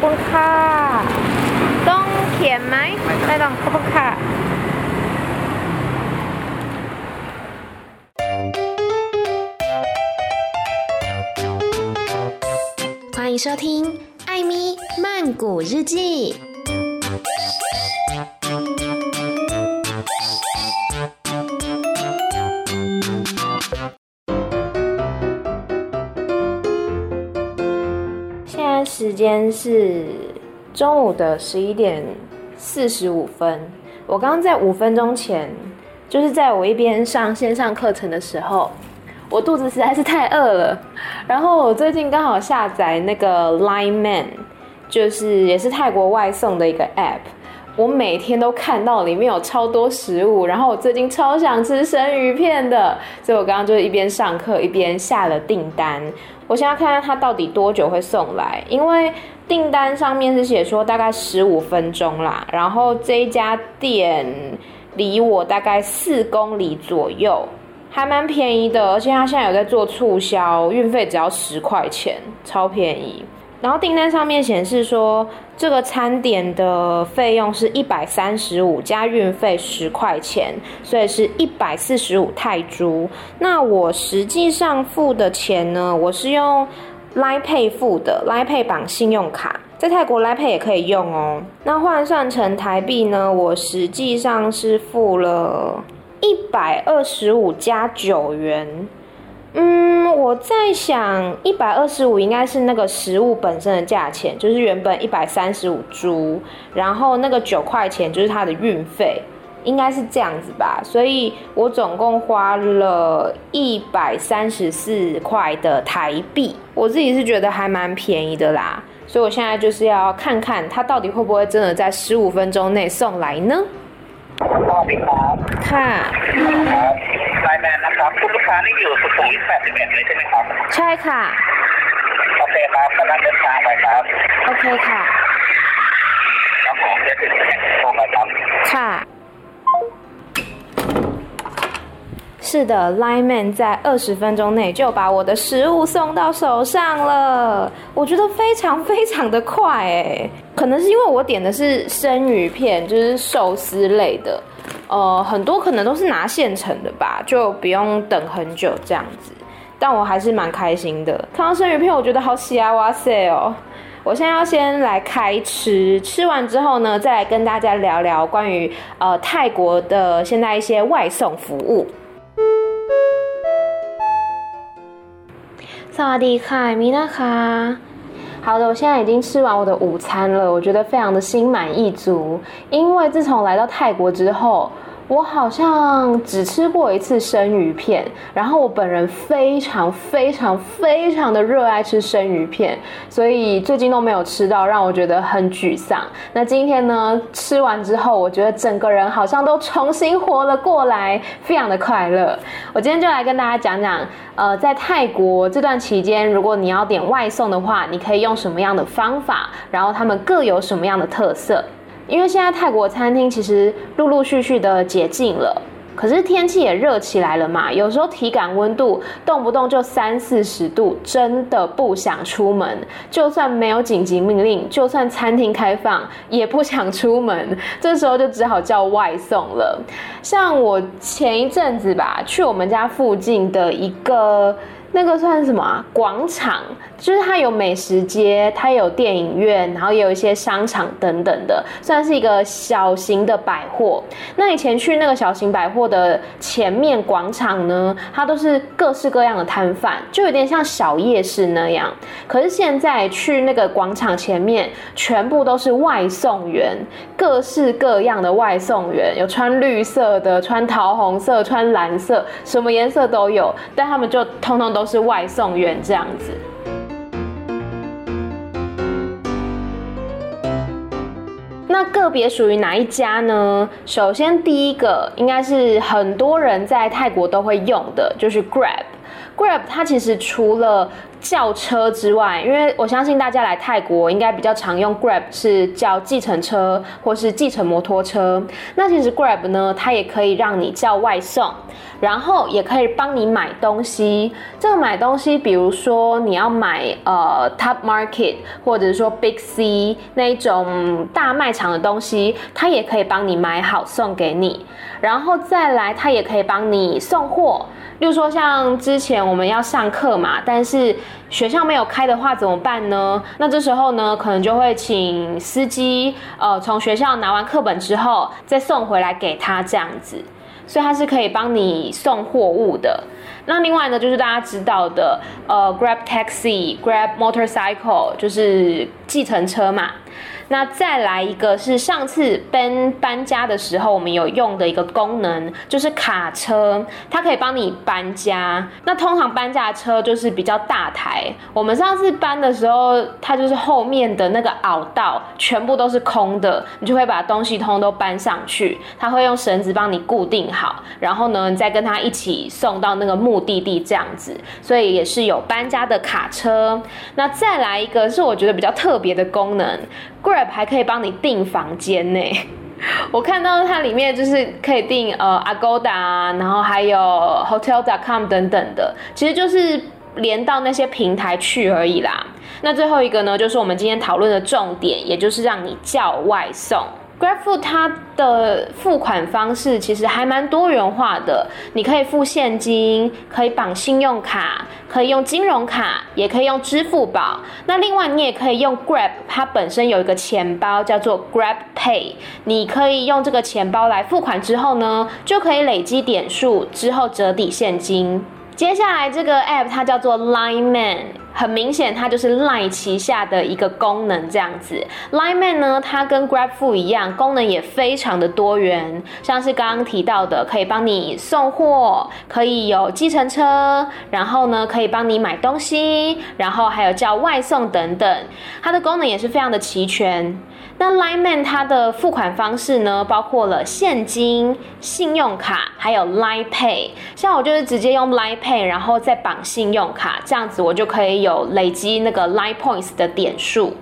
ปุ้นค่าต้องเขียนไหมไม่ต้องขอบคุณค่ะ欢迎收听《艾咪曼谷日记》。 是中午的十一点四十五分。我刚刚在五分钟前，就是在我一边上线上课程的时候，我肚子实在是太饿了。然后我最近刚好下载那个 Line Man，就是也是泰国外送的一个 App。我每天都看到里面有超多食物，然后我最近超想吃生鱼片的，所以我刚刚就是一边上课一边下了订单。我现在看看它到底多久会送来，因为订单上面是写说大概十五分钟啦，然后这一家店离我大概四公里左右，还蛮便宜的，而且它现在有在做促销，运费只要十块钱，超便宜。然后订单上面显示说，这个餐点的费用是一百三十五加运费十块钱，所以是一百四十五泰铢。那我实际上付的钱呢，我是用 Line Pay 付的，Line Pay 绑信用卡，在泰国 Line Pay 也可以用哦。那换算成台币呢，我实际上是付了一百二十五加九元。嗯，我在想，一百二十五应该是那个食物本身的价钱，就是原本一百三十五铢，然后那个九块钱就是它的运费，应该是这样子吧。所以我总共花了一百三十四块的台币，我自己是觉得还蛮便宜的啦。所以我现在就是要看看它到底会不会真的在十五分钟内送来呢？看。 ไลน์แมนนะครับคุณลูกค้านี่อยู่สุขุมวิท81เลยใช่ไหมครับ ใช่ค่ะ โอเคครับกำลังเดินทางไปครับ โอเคค่ะ ครับผมจะถึงแห่งโทรไปครับ ค่ะ。是的，Line Man 在二十分钟内就把我的食物送到手上了，我觉得非常非常的快诶，可能是因为我点的是生鱼片，就是寿司类的。 呃，很多可能都是拿现成的吧，就不用等很久这样子。但我还是蛮开心的，看到生鱼片，我觉得好喜啊，哇塞哦！我现在要先来开吃，吃完之后呢，再来跟大家聊聊关于呃泰国的现在一些外送服务。萨瓦迪卡，米娜卡。好的，我现在已经吃完我的午餐了，我觉得非常的心满意足，因为自从来到泰国之后。我好像只吃过一次生鱼片，然后我本人非常非常非常的热爱吃生鱼片，所以最近都没有吃到，让我觉得很沮丧。那今天呢，吃完之后，我觉得整个人好像都重新活了过来，非常的快乐。我今天就来跟大家讲讲，呃，在泰国这段期间，如果你要点外送的话，你可以用什么样的方法，然后他们各有什么样的特色。因为现在泰国餐厅其实陆陆续续的解禁了，可是天气也热起来了嘛，有时候体感温度动不动就三四十度，真的不想出门。就算没有紧急命令，就算餐厅开放，也不想出门。这时候就只好叫外送了。像我前一阵子吧，去我们家附近的一个。那个算什么啊？广场，就是它有美食街，它有电影院，然后也有一些商场等等的，算是一个小型的百货。那以前去那个小型百货的前面广场呢，它都是各式各样的摊贩，就有点像小夜市那样。可是现在去那个广场前面，全部都是外送员，各式各样的外送员，有穿绿色的，穿桃红色，穿蓝色，什么颜色都有，但他们就通通都。是外送员这样子。那个别属于哪一家呢？首先第一个应该是很多人在泰国都会用的，就是 Grab。Grab 它其实除了叫车之外，因为我相信大家来泰国应该比较常用 Grab 是叫计程车或是计程摩托车。那其实 Grab 呢，它也可以让你叫外送，然后也可以帮你买东西。这个买东西，比如说你要买呃 Top Market 或者是说 Big C 那一种大卖场的东西，它也可以帮你买好送给你。然后再来，它也可以帮你送货。例如说，像之前我们要上课嘛，但是学校没有开的话怎么办呢？那这时候呢，可能就会请司机，呃，从学校拿完课本之后再送回来给他这样子，所以他是可以帮你送货物的。那另外呢，就是大家知道的，呃，Grab Taxi、Grab Motorcycle，就是计程车嘛。那再来一个是上次搬搬家的时候，我们有用的一个功能，就是卡车，它可以帮你搬家。那通常搬家车就是比较大台，我们上次搬的时候，它就是后面的那个凹道全部都是空的，你就会把东西通通都搬上去，它会用绳子帮你固定好，然后呢，再跟它一起送到那个目的地这样子。所以也是有搬家的卡车。那再来一个是我觉得比较特别的功能。还可以帮你订房间呢，我看到它里面就是可以订呃 Agoda，然后还有 Hotel.com 等等的，其实就是连到那些平台去而已啦。那最后一个呢，就是我们今天讨论的重点，也就是让你叫外送。GrabFood 它的付款方式其实还蛮多元化的，你可以付现金，可以绑信用卡，可以用金融卡，也可以用支付宝。那另外你也可以用 Grab，它本身有一个钱包叫做 Grab Pay，你可以用这个钱包来付款之后呢，就可以累积点数之后折抵现金。接下来这个 App 它叫做 Line Man。很明显，它就是 Line 旗下的一个功能这样子。Line Man 呢，它跟 GrabFood 一样，功能也非常的多元，像是刚刚提到的，可以帮你送货，可以有计程车，然后呢，可以帮你买东西，然后还有叫外送等等，它的功能也是非常的齐全。那 Line Man 它的付款方式呢，包括了现金、信用卡，还有 Line Pay。像我就是直接用 Line Pay，然后再绑信用卡，这样子我就可以有累积那个 Line Points 的点数。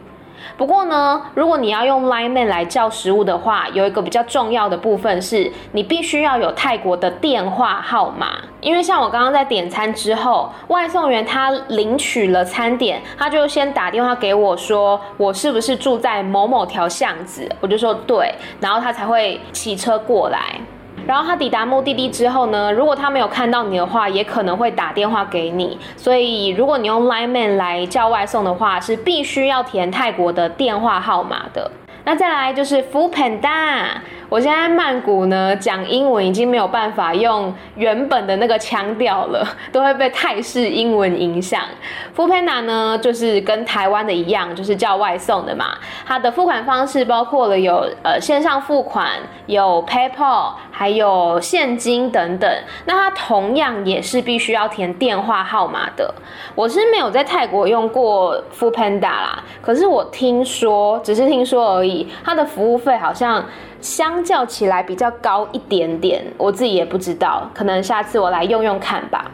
不过呢，如果你要用 Line Man 来叫食物的话，有一个比较重要的部分是，你必须要有泰国的电话号码。因为像我刚刚在点餐之后，外送员他领取了餐点，他就先打电话给我说，我是不是住在某某条巷子？我就说对，然后他才会骑车过来。然后他抵达目的地之后呢，如果他没有看到你的话，也可能会打电话给你。所以如果你用 Line Man 来叫外送的话，是必须要填泰国的电话号码的。那再来就是 Foodpanda。我现在曼谷呢，讲英文已经没有办法用原本的那个腔调了，都会被泰式英文影响。Foodpanda 呢，就是跟台湾的一样，就是叫外送的嘛。它的付款方式包括了有呃线上付款、有 PayPal，还有现金等等。那它同样也是必须要填电话号码的。我是没有在泰国用过 Foodpanda 啦，可是我听说，只是听说而已，它的服务费好像。相较起来比较高一点点，我自己也不知道，可能下次我来用用看吧。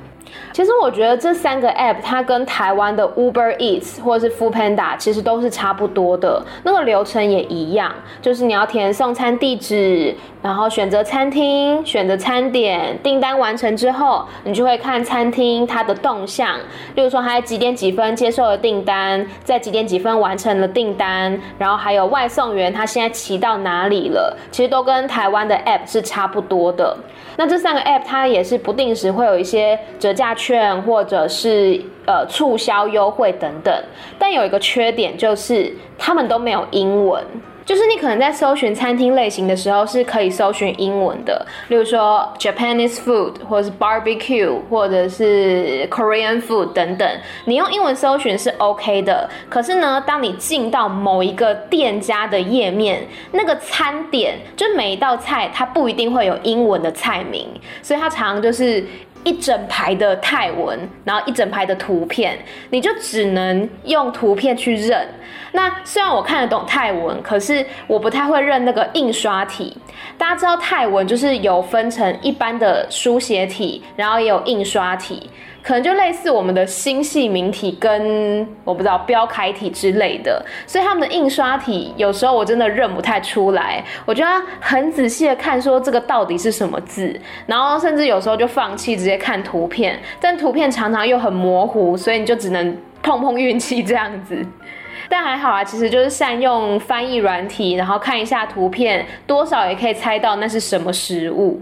其实我觉得这三个 app 它跟台湾的 Uber Eats 或者是 Foodpanda 其实都是差不多的，那个流程也一样，就是你要填送餐地址，然后选择餐厅，选择餐点，订单完成之后，你就会看餐厅它的动向，例如说它在几点几分接受了订单，在几点几分完成了订单，然后还有外送员他现在骑到哪里了，其实都跟台湾的 app 是差不多的。那这三个 app 它也是不定时会有一些折价大券或者是呃促销优惠等等，但有一个缺点就是他们都没有英文。就是你可能在搜寻餐厅类型的时候是可以搜寻英文的，例如说 Japanese food 或者是 barbecue 或者是 Korean food 等等，你用英文搜寻是 OK 的。可是呢，当你进到某一个店家的页面，那个餐点就每一道菜它不一定会有英文的菜名，所以它常常就是。一整排的泰文，然后一整排的图片，你就只能用图片去认。那虽然我看得懂泰文，可是我不太会认那个印刷体。大家知道泰文就是有分成一般的书写体，然后也有印刷体。可能就类似我们的新细明体跟我不知道标楷体之类的，所以他们的印刷体有时候我真的认不太出来，我就要很仔细的看说这个到底是什么字，然后甚至有时候就放弃直接看图片，但图片常常又很模糊，所以你就只能碰碰运气这样子。但还好啊，其实就是善用翻译软体，然后看一下图片，多少也可以猜到那是什么食物。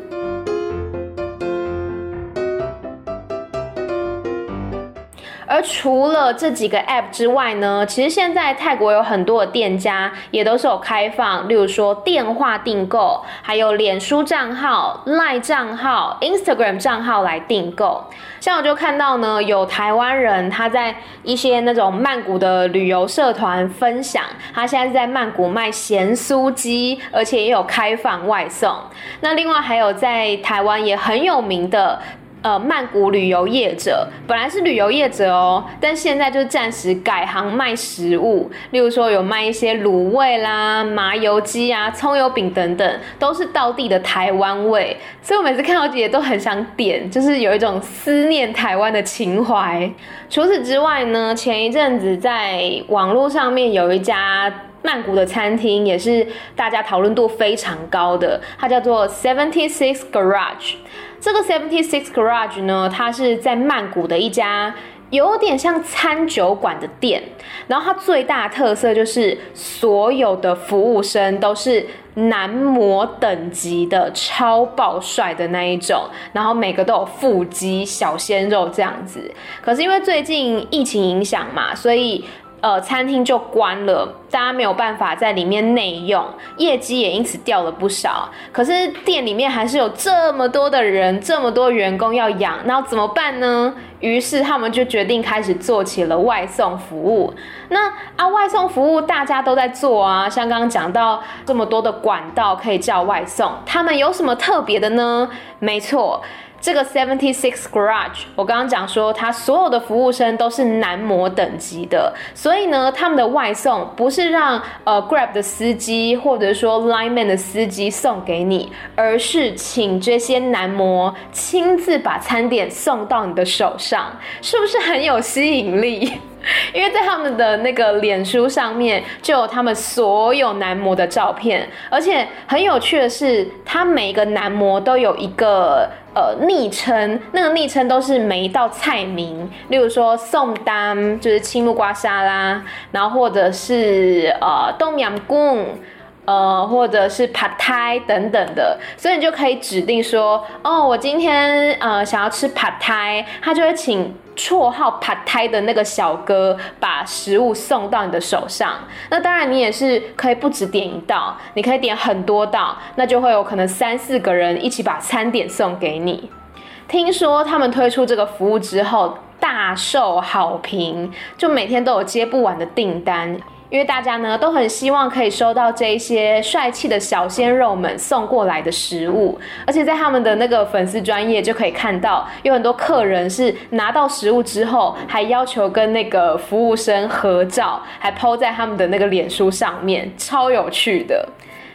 而除了这几个 App 之外呢，其实现在泰国有很多的店家也都是有开放，例如说电话订购，还有脸书账号、Line 账号、Instagram 账号来订购。像我就看到呢，有台湾人他在一些那种曼谷的旅游社团分享，他现在是在曼谷卖咸酥鸡，而且也有开放外送。那另外还有在台湾也很有名的。呃，曼谷旅游业者本来是旅游业者哦，但现在就暂时改行卖食物，例如说有卖一些卤味啦、麻油鸡啊、葱油饼等等，都是道地的台湾味。所以我每次看到这些都很想点，就是有一种思念台湾的情怀。除此之外呢，前一阵子在网络上面有一家曼谷的餐厅，也是大家讨论度非常高的，它叫做 Seventy Six Garage。这个 Seventy Six Garage 呢，它是在曼谷的一家有点像餐酒馆的店，然后它最大的特色就是所有的服务生都是男模等级的超爆帅的那一种，然后每个都有腹肌、小鲜肉这样子。可是因为最近疫情影响嘛，所以。呃，餐厅就关了，大家没有办法在里面内用，业绩也因此掉了不少。可是店里面还是有这么多的人，这么多员工要养，那怎么办呢？于是他们就决定开始做起了外送服务。那啊，外送服务大家都在做啊，像刚刚讲到这么多的管道可以叫外送，他们有什么特别的呢？没错。这个 Seventy Six Garage，我刚刚讲说，他所有的服务生都是男模等级的，所以呢，他们的外送不是让呃 Grab 的司机或者说 Line Man 的司机送给你，而是请这些男模亲自把餐点送到你的手上，是不是很有吸引力？因为在他们的那个脸书上面就有他们所有男模的照片，而且很有趣的是，他每一个男模都有一个呃昵称，那个昵称都是每一道菜名，例如说宋丹就是青木瓜沙拉，然后或者是呃冬阳功。呃，或者是 Pad Thai 等等的，所以你就可以指定说，哦，我今天呃想要吃 Pad Thai，他就会请绰号 Pad Thai 的那个小哥把食物送到你的手上。那当然，你也是可以不止点一道，你可以点很多道，那就会有可能三四个人一起把餐点送给你。听说他们推出这个服务之后大受好评，就每天都有接不完的订单。因为大家呢都很希望可以收到这一些帅气的小鲜肉们送过来的食物，而且在他们的那个粉丝专业就可以看到，有很多客人是拿到食物之后，还要求跟那个服务生合照，还 po 在他们的那个脸书上面，超有趣的。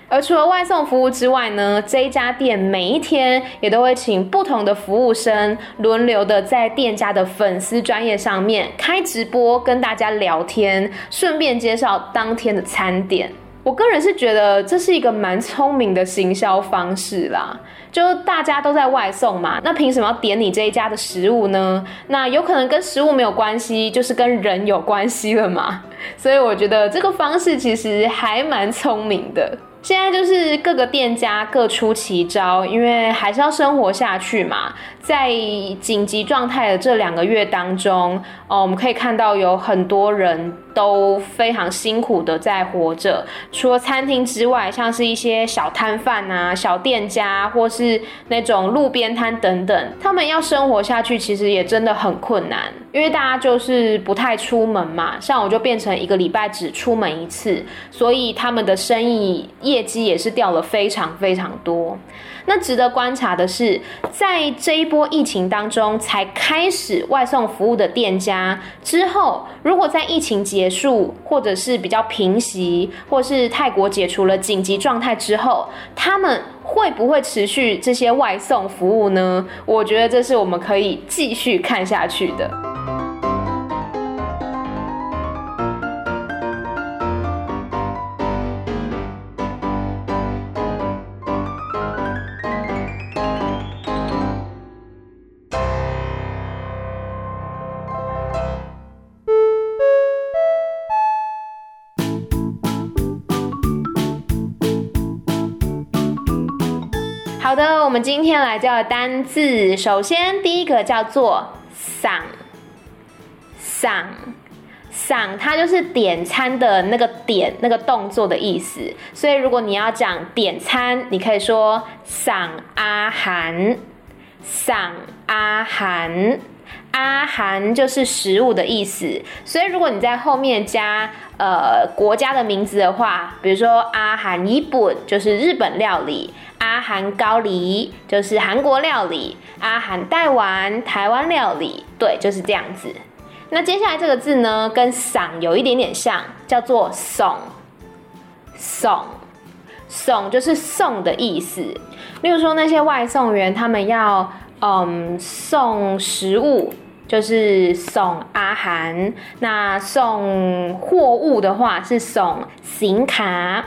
而除了外送服务之外呢，这一家店每一天也都会请不同的服务生轮流的在店家的粉丝专业上面开直播，跟大家聊天，顺便介绍当天的餐点。我个人是觉得这是一个蛮聪明的行销方式啦，就大家都在外送嘛，那凭什么要点你这一家的食物呢？那有可能跟食物没有关系，就是跟人有关系了嘛。所以我觉得这个方式其实还蛮聪明的。现在就是各个店家各出奇招，因为还是要生活下去嘛。在紧急状态的这两个月当中，哦，我们可以看到有很多人都非常辛苦的在活着。除了餐厅之外，像是一些小摊贩啊、小店家，或是那种路边摊等等，他们要生活下去，其实也真的很困难。因为大家就是不太出门嘛，像我就变成一个礼拜只出门一次，所以他们的生意业绩也是掉了非常非常多。那值得观察的是，在这一波疫情当中才开始外送服务的店家，之后如果在疫情结束，或者是比较平息，或是泰国解除了紧急状态之后，他们会不会持续这些外送服务呢？我觉得这是我们可以继续看下去的。好的，我们今天来教的单字，首先第一个叫做“赏”，“赏”，“赏，它就是点餐的那个点那个动作的意思。所以如果你要讲点餐，你可以说“赏阿含赏阿含。阿涵就是食物的意思，所以如果你在后面加呃国家的名字的话，比如说阿涵日本就是日本料理，阿涵高丽就是韩国料理，阿涵台湾台湾料理，对，就是这样子。那接下来这个字呢，跟送有一点点像，叫做送，送，送就是送的意思。例如说那些外送员，他们要嗯送食物。就是送阿涵，那送货物的话是送行卡，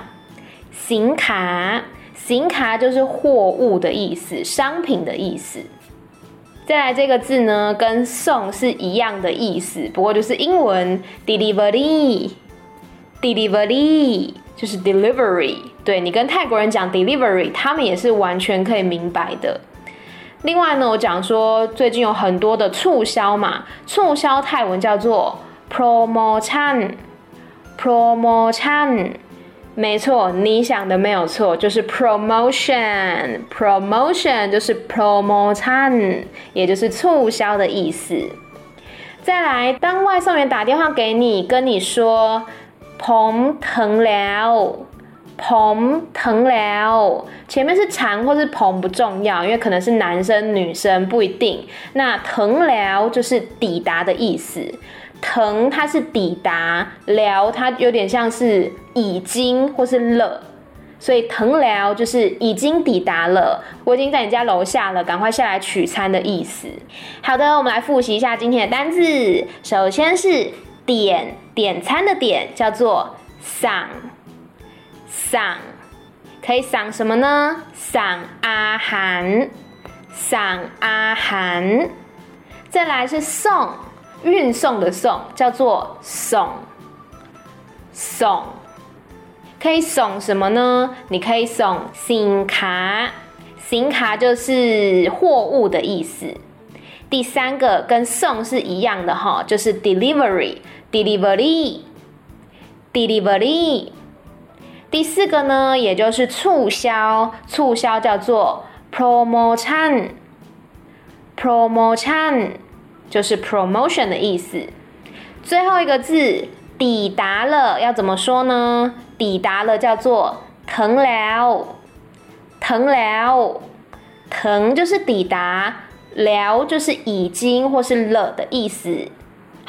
行卡，行卡就是货物的意思，商品的意思。再来这个字呢，跟送是一样的意思，不过就是英文 delivery，delivery 就是 delivery。对，你跟泰国人讲 delivery，他们也是完全可以明白的。另外呢我讲说最近有很多的促销嘛促销泰文叫做 promotionpromotion 没错你想的没有错就是 promotionpromotion 就是 promotion 也就是促销的意思。再来当外送员打电话给你跟你说彭腾聊ผมถึงแล้ว，前面是长或是ผม不重要，因为可能是男生女生不一定。那ถึงแล้ว就是抵达的意思，ถึง它是抵达，แล้ว它有点像是已经或是了，所以ถึงแล้ว就是已经抵达了，我已经在你家楼下了，赶快下来取餐的意思。好的，我们来复习一下今天的单字，首先是点，点餐的点叫做桑。 送可以送什么呢？送阿涵，送阿涵。再来是送，运送的送叫做送，送可以送什么呢？你可以送行卡，行卡就是货物的意思。第三个跟送是一样的哈，就是 delivery，delivery，delivery 第四个呢，也就是促销，促销叫做 promotion，promotion 就是 promotion 的意思。最后一个字抵达了，要怎么说呢？抵达了叫做腾了，腾了，腾就是抵达，了就是已经或是了的意思。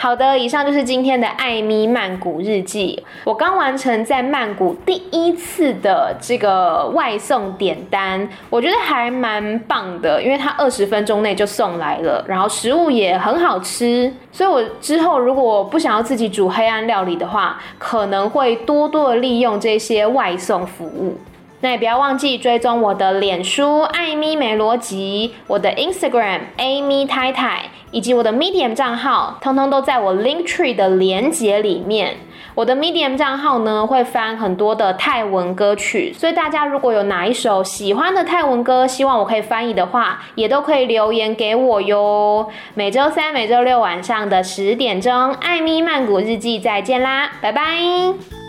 好的，以上就是今天的艾咪曼谷日记。我刚完成在曼谷第一次的这个外送点单，我觉得还蛮棒的，因为它二十分钟内就送来了，然后食物也很好吃。所以我之后如果不想要自己煮黑暗料理的话，可能会多多的利用这些外送服务。那也不要忘记追踪我的脸书艾咪没逻辑，我的 Instagram Amy 太太，以及我的 Medium 账号，通通都在我 Linktree 的连接里面。我的 Medium 账号呢，会翻很多的泰文歌曲，所以大家如果有哪一首喜欢的泰文歌，希望我可以翻译的话，也都可以留言给我哟。每周三、每周六晚上的十点钟，艾咪曼谷日记再见啦，拜拜。